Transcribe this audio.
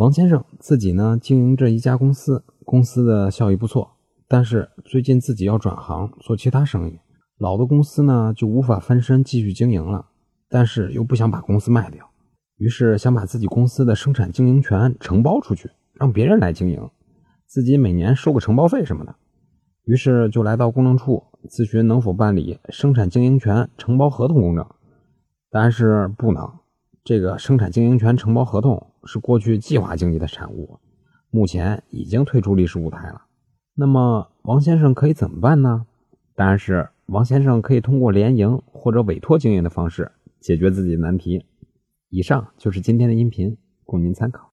王先生自己呢经营着一家公司，公司的效益不错，但是最近自己要转行做其他生意，老的公司呢就无法翻身继续经营了，但是又不想把公司卖掉，于是想把自己公司的生产经营权承包出去，让别人来经营，自己每年收个承包费什么的。于是就来到公证处咨询能否办理生产经营权承包合同公证，但是不能。这个生产经营权承包合同是过去计划经济的产物，目前已经退出历史舞台了。那么王先生可以怎么办呢？当然是王先生可以通过联营或者委托经营的方式解决自己的难题。以上就是今天的音频，供您参考。